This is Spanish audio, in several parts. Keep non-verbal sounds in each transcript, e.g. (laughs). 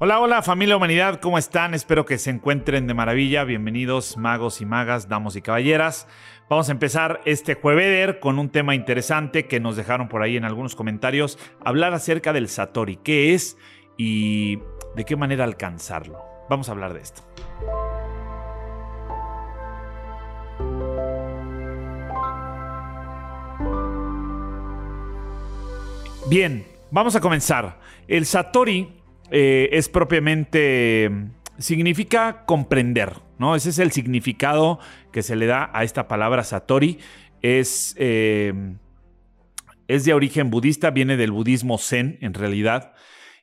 Hola, hola familia humanidad, ¿cómo están? Espero que se encuentren de maravilla. Bienvenidos magos y magas, damos y caballeras. Vamos a empezar este jueveder con un tema interesante que nos dejaron por ahí en algunos comentarios. Hablar acerca del Satori, qué es y de qué manera alcanzarlo. Vamos a hablar de esto. Bien, vamos a comenzar. El Satori eh, es propiamente, significa comprender, ¿no? Ese es el significado que se le da a esta palabra Satori. Es, eh, es de origen budista, viene del budismo zen en realidad,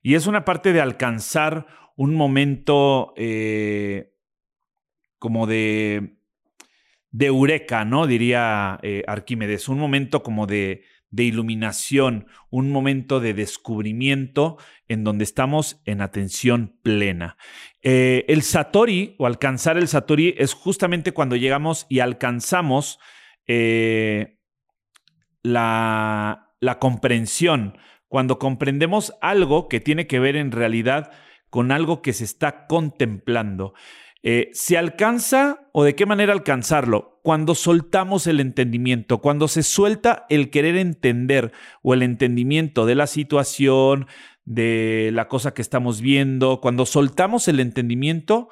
y es una parte de alcanzar un momento eh, como de, de eureka, ¿no? Diría Arquímedes, un momento como de de iluminación, un momento de descubrimiento en donde estamos en atención plena. Eh, el Satori o alcanzar el Satori es justamente cuando llegamos y alcanzamos eh, la, la comprensión, cuando comprendemos algo que tiene que ver en realidad con algo que se está contemplando. Eh, ¿Se alcanza o de qué manera alcanzarlo? Cuando soltamos el entendimiento, cuando se suelta el querer entender o el entendimiento de la situación, de la cosa que estamos viendo, cuando soltamos el entendimiento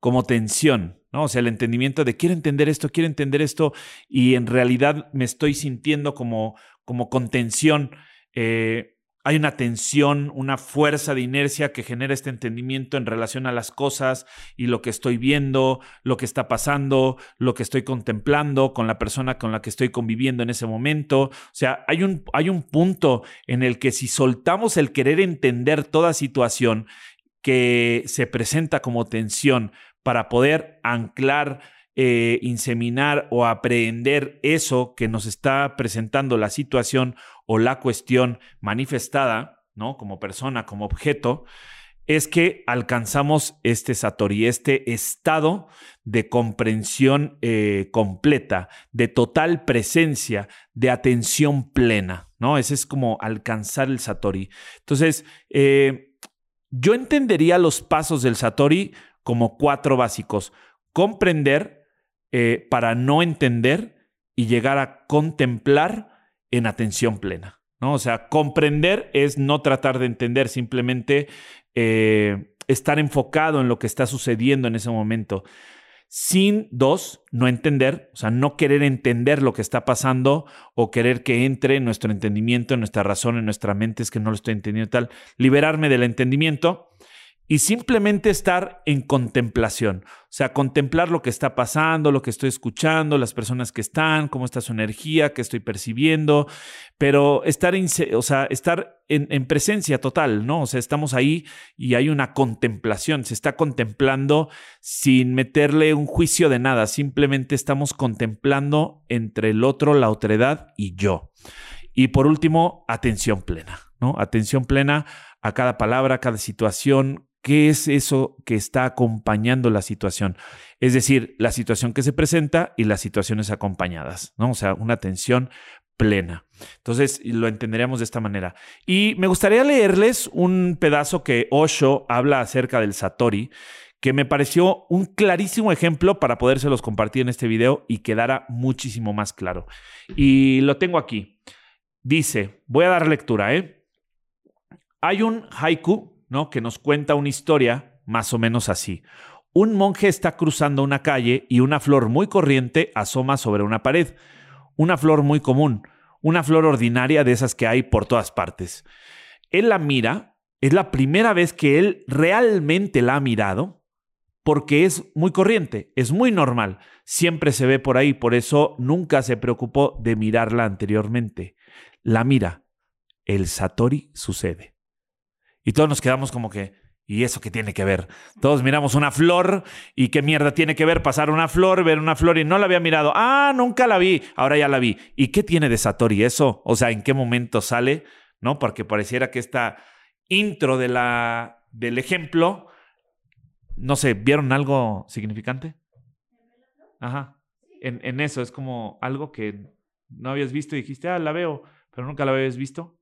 como tensión, ¿no? O sea, el entendimiento de quiero entender esto, quiero entender esto, y en realidad me estoy sintiendo como, como contención. Eh, hay una tensión, una fuerza de inercia que genera este entendimiento en relación a las cosas y lo que estoy viendo, lo que está pasando, lo que estoy contemplando con la persona con la que estoy conviviendo en ese momento. O sea, hay un, hay un punto en el que si soltamos el querer entender toda situación que se presenta como tensión para poder anclar eh, inseminar o aprehender eso que nos está presentando la situación o la cuestión manifestada, ¿no? Como persona, como objeto, es que alcanzamos este satori, este estado de comprensión eh, completa, de total presencia, de atención plena, ¿no? Ese es como alcanzar el satori. Entonces, eh, yo entendería los pasos del satori como cuatro básicos. Comprender, eh, para no entender y llegar a contemplar en atención plena. ¿no? O sea, comprender es no tratar de entender, simplemente eh, estar enfocado en lo que está sucediendo en ese momento. Sin dos, no entender, o sea, no querer entender lo que está pasando o querer que entre en nuestro entendimiento, en nuestra razón, en nuestra mente, es que no lo estoy entendiendo tal. Liberarme del entendimiento y simplemente estar en contemplación. O sea, contemplar lo que está pasando, lo que estoy escuchando, las personas que están, cómo está su energía, qué estoy percibiendo, pero estar, en, o sea, estar en, presencia total, ¿no? O sea, estamos ahí y hay una contemplación, se está contemplando sin meterle un juicio de nada, simplemente estamos contemplando entre el otro, la otredad y yo. Y por último, atención plena, ¿no? Atención plena a cada palabra, a cada situación, ¿Qué es eso que está acompañando la situación? Es decir, la situación que se presenta y las situaciones acompañadas, ¿no? O sea, una atención plena. Entonces, lo entenderemos de esta manera. Y me gustaría leerles un pedazo que Osho habla acerca del Satori, que me pareció un clarísimo ejemplo para podérselos compartir en este video y quedara muchísimo más claro. Y lo tengo aquí. Dice, voy a dar lectura, ¿eh? Hay un haiku ¿no? Que nos cuenta una historia más o menos así. Un monje está cruzando una calle y una flor muy corriente asoma sobre una pared. Una flor muy común, una flor ordinaria de esas que hay por todas partes. Él la mira, es la primera vez que él realmente la ha mirado, porque es muy corriente, es muy normal, siempre se ve por ahí, por eso nunca se preocupó de mirarla anteriormente. La mira, el Satori sucede. Y todos nos quedamos como que, ¿y eso qué tiene que ver? Todos miramos una flor y qué mierda tiene que ver pasar una flor, ver una flor y no la había mirado. Ah, nunca la vi, ahora ya la vi. ¿Y qué tiene de Satori eso? O sea, ¿en qué momento sale? ¿No? Porque pareciera que esta intro de la, del ejemplo, no sé, ¿vieron algo significante? Ajá. En, en eso es como algo que no habías visto y dijiste, ah, la veo, pero nunca la habías visto.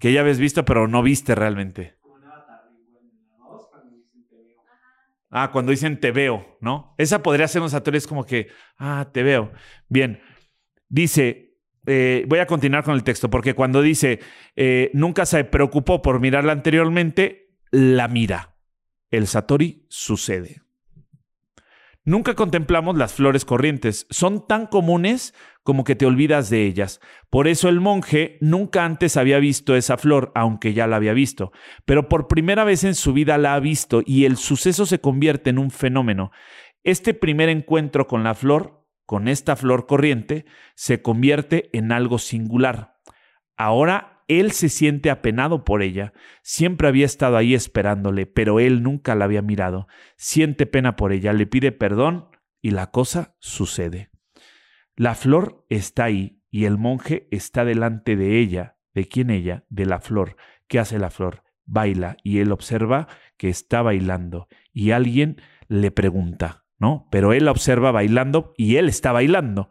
Que ya habías visto, pero no viste realmente. Ah, cuando dicen te veo, ¿no? Esa podría ser un Satori, es como que, ah, te veo. Bien, dice, eh, voy a continuar con el texto, porque cuando dice, eh, nunca se preocupó por mirarla anteriormente, la mira. El Satori sucede. Nunca contemplamos las flores corrientes, son tan comunes como que te olvidas de ellas. Por eso el monje nunca antes había visto esa flor, aunque ya la había visto, pero por primera vez en su vida la ha visto y el suceso se convierte en un fenómeno. Este primer encuentro con la flor, con esta flor corriente, se convierte en algo singular. Ahora él se siente apenado por ella. Siempre había estado ahí esperándole, pero él nunca la había mirado. Siente pena por ella, le pide perdón y la cosa sucede. La flor está ahí y el monje está delante de ella. ¿De quién ella? De la flor. ¿Qué hace la flor? Baila y él observa que está bailando y alguien le pregunta, ¿no? Pero él la observa bailando y él está bailando.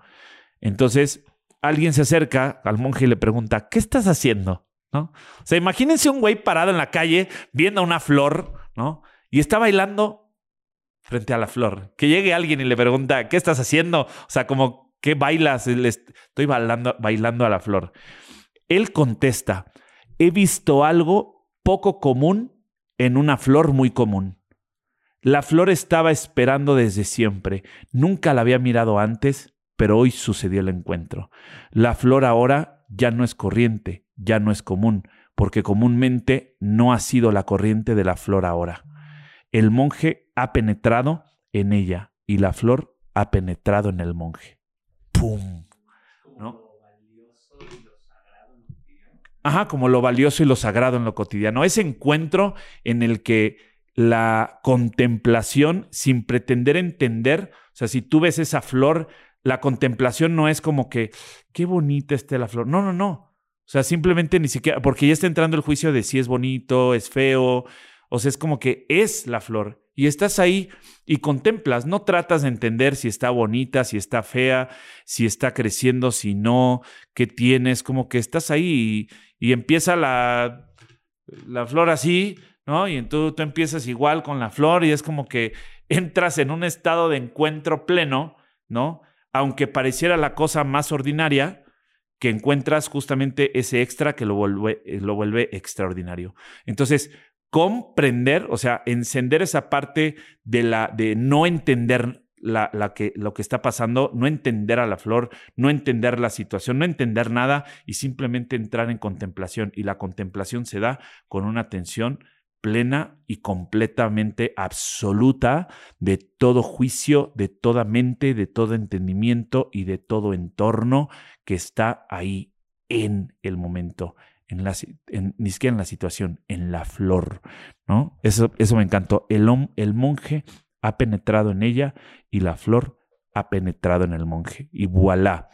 Entonces alguien se acerca al monje y le pregunta, ¿qué estás haciendo? ¿No? O sea, imagínense un güey parado en la calle viendo una flor, ¿no? Y está bailando frente a la flor. Que llegue alguien y le pregunta, ¿qué estás haciendo? O sea, como, ¿qué bailas? Estoy bailando, bailando a la flor. Él contesta, he visto algo poco común en una flor muy común. La flor estaba esperando desde siempre. Nunca la había mirado antes pero hoy sucedió el encuentro. La flor ahora ya no es corriente, ya no es común, porque comúnmente no ha sido la corriente de la flor ahora. El monje ha penetrado en ella y la flor ha penetrado en el monje. ¡Pum! ¿No? Ajá, como lo valioso y lo sagrado en lo cotidiano. Ese encuentro en el que la contemplación, sin pretender entender, o sea, si tú ves esa flor, la contemplación no es como que, qué bonita esté la flor. No, no, no. O sea, simplemente ni siquiera, porque ya está entrando el juicio de si es bonito, es feo. O sea, es como que es la flor. Y estás ahí y contemplas, no tratas de entender si está bonita, si está fea, si está creciendo, si no, qué tienes, como que estás ahí y, empieza la, la flor así, ¿no? Y tú, tú empiezas igual con la flor y es como que entras en un estado de encuentro pleno, ¿no? Aunque pareciera la cosa más ordinaria, que encuentras justamente ese extra que lo vuelve, eh, lo vuelve extraordinario. Entonces, comprender, o sea, encender esa parte de, la, de no entender la que, lo que está pasando, no entender a la flor, no entender la situación, no entender nada y simplemente entrar en contemplación. Y la contemplación se da con una atención plena y completamente absoluta de todo juicio, de toda mente, de todo entendimiento y de todo entorno que está ahí en el momento, en la, ni siquiera en la situación, en la flor, ¿no? Eso, eso me encantó. El, monje ha penetrado en ella y la flor ha penetrado en el monje. Y voilà.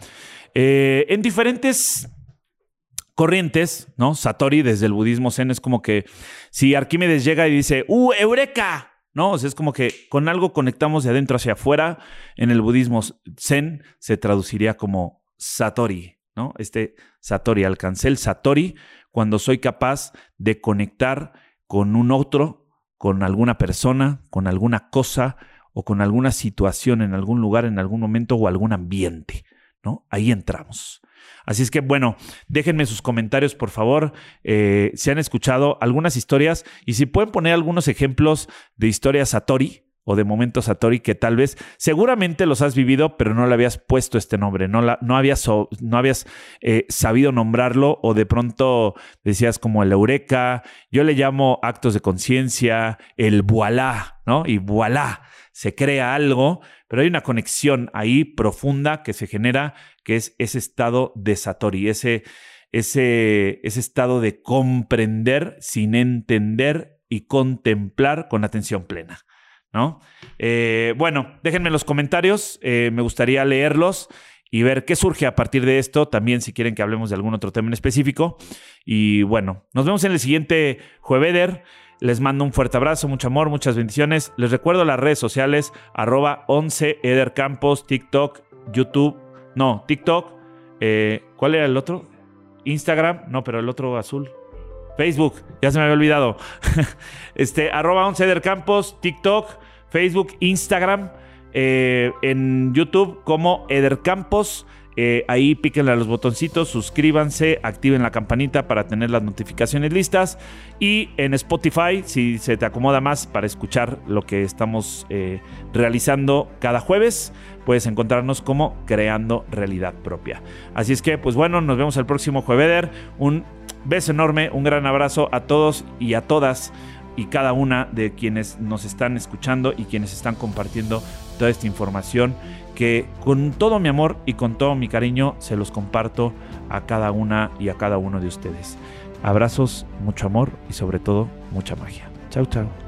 Eh, en diferentes corrientes, ¿no? Satori desde el budismo zen es como que si Arquímedes llega y dice, ¡Uh, eureka! ¿No? O sea, es como que con algo conectamos de adentro hacia afuera. En el budismo zen se traduciría como Satori, ¿no? Este Satori, alcancé el Satori cuando soy capaz de conectar con un otro, con alguna persona, con alguna cosa o con alguna situación en algún lugar, en algún momento o algún ambiente, ¿no? Ahí entramos. Así es que, bueno, déjenme sus comentarios, por favor, eh, si han escuchado algunas historias y si pueden poner algunos ejemplos de historias Satori o de momentos Satori que tal vez seguramente los has vivido, pero no le habías puesto este nombre, no, la, no habías, no habías eh, sabido nombrarlo o de pronto decías como el eureka, yo le llamo actos de conciencia, el voilà, ¿no? Y voilà, se crea algo, pero hay una conexión ahí profunda que se genera que es ese estado de Satori, ese, ese, ese estado de comprender sin entender y contemplar con atención plena. ¿No? Eh, bueno, déjenme en los comentarios, eh, me gustaría leerlos y ver qué surge a partir de esto, también si quieren que hablemos de algún otro tema en específico. Y bueno, nos vemos en el siguiente Jueveder. Les mando un fuerte abrazo, mucho amor, muchas bendiciones. Les recuerdo las redes sociales, arroba 11 Edercampos, TikTok, YouTube no, TikTok. Eh, ¿Cuál era el otro? Instagram, no, pero el otro azul. Facebook, ya se me había olvidado. (laughs) este, arroba 11 Campos, TikTok, Facebook, Instagram, eh, en YouTube como Eder Campos. Eh, ahí píquenle a los botoncitos, suscríbanse, activen la campanita para tener las notificaciones listas. Y en Spotify, si se te acomoda más para escuchar lo que estamos eh, realizando cada jueves, puedes encontrarnos como Creando Realidad Propia. Así es que, pues bueno, nos vemos el próximo jueves. Un beso enorme, un gran abrazo a todos y a todas y cada una de quienes nos están escuchando y quienes están compartiendo toda esta información que con todo mi amor y con todo mi cariño se los comparto a cada una y a cada uno de ustedes. Abrazos, mucho amor y sobre todo mucha magia. Chau, chau.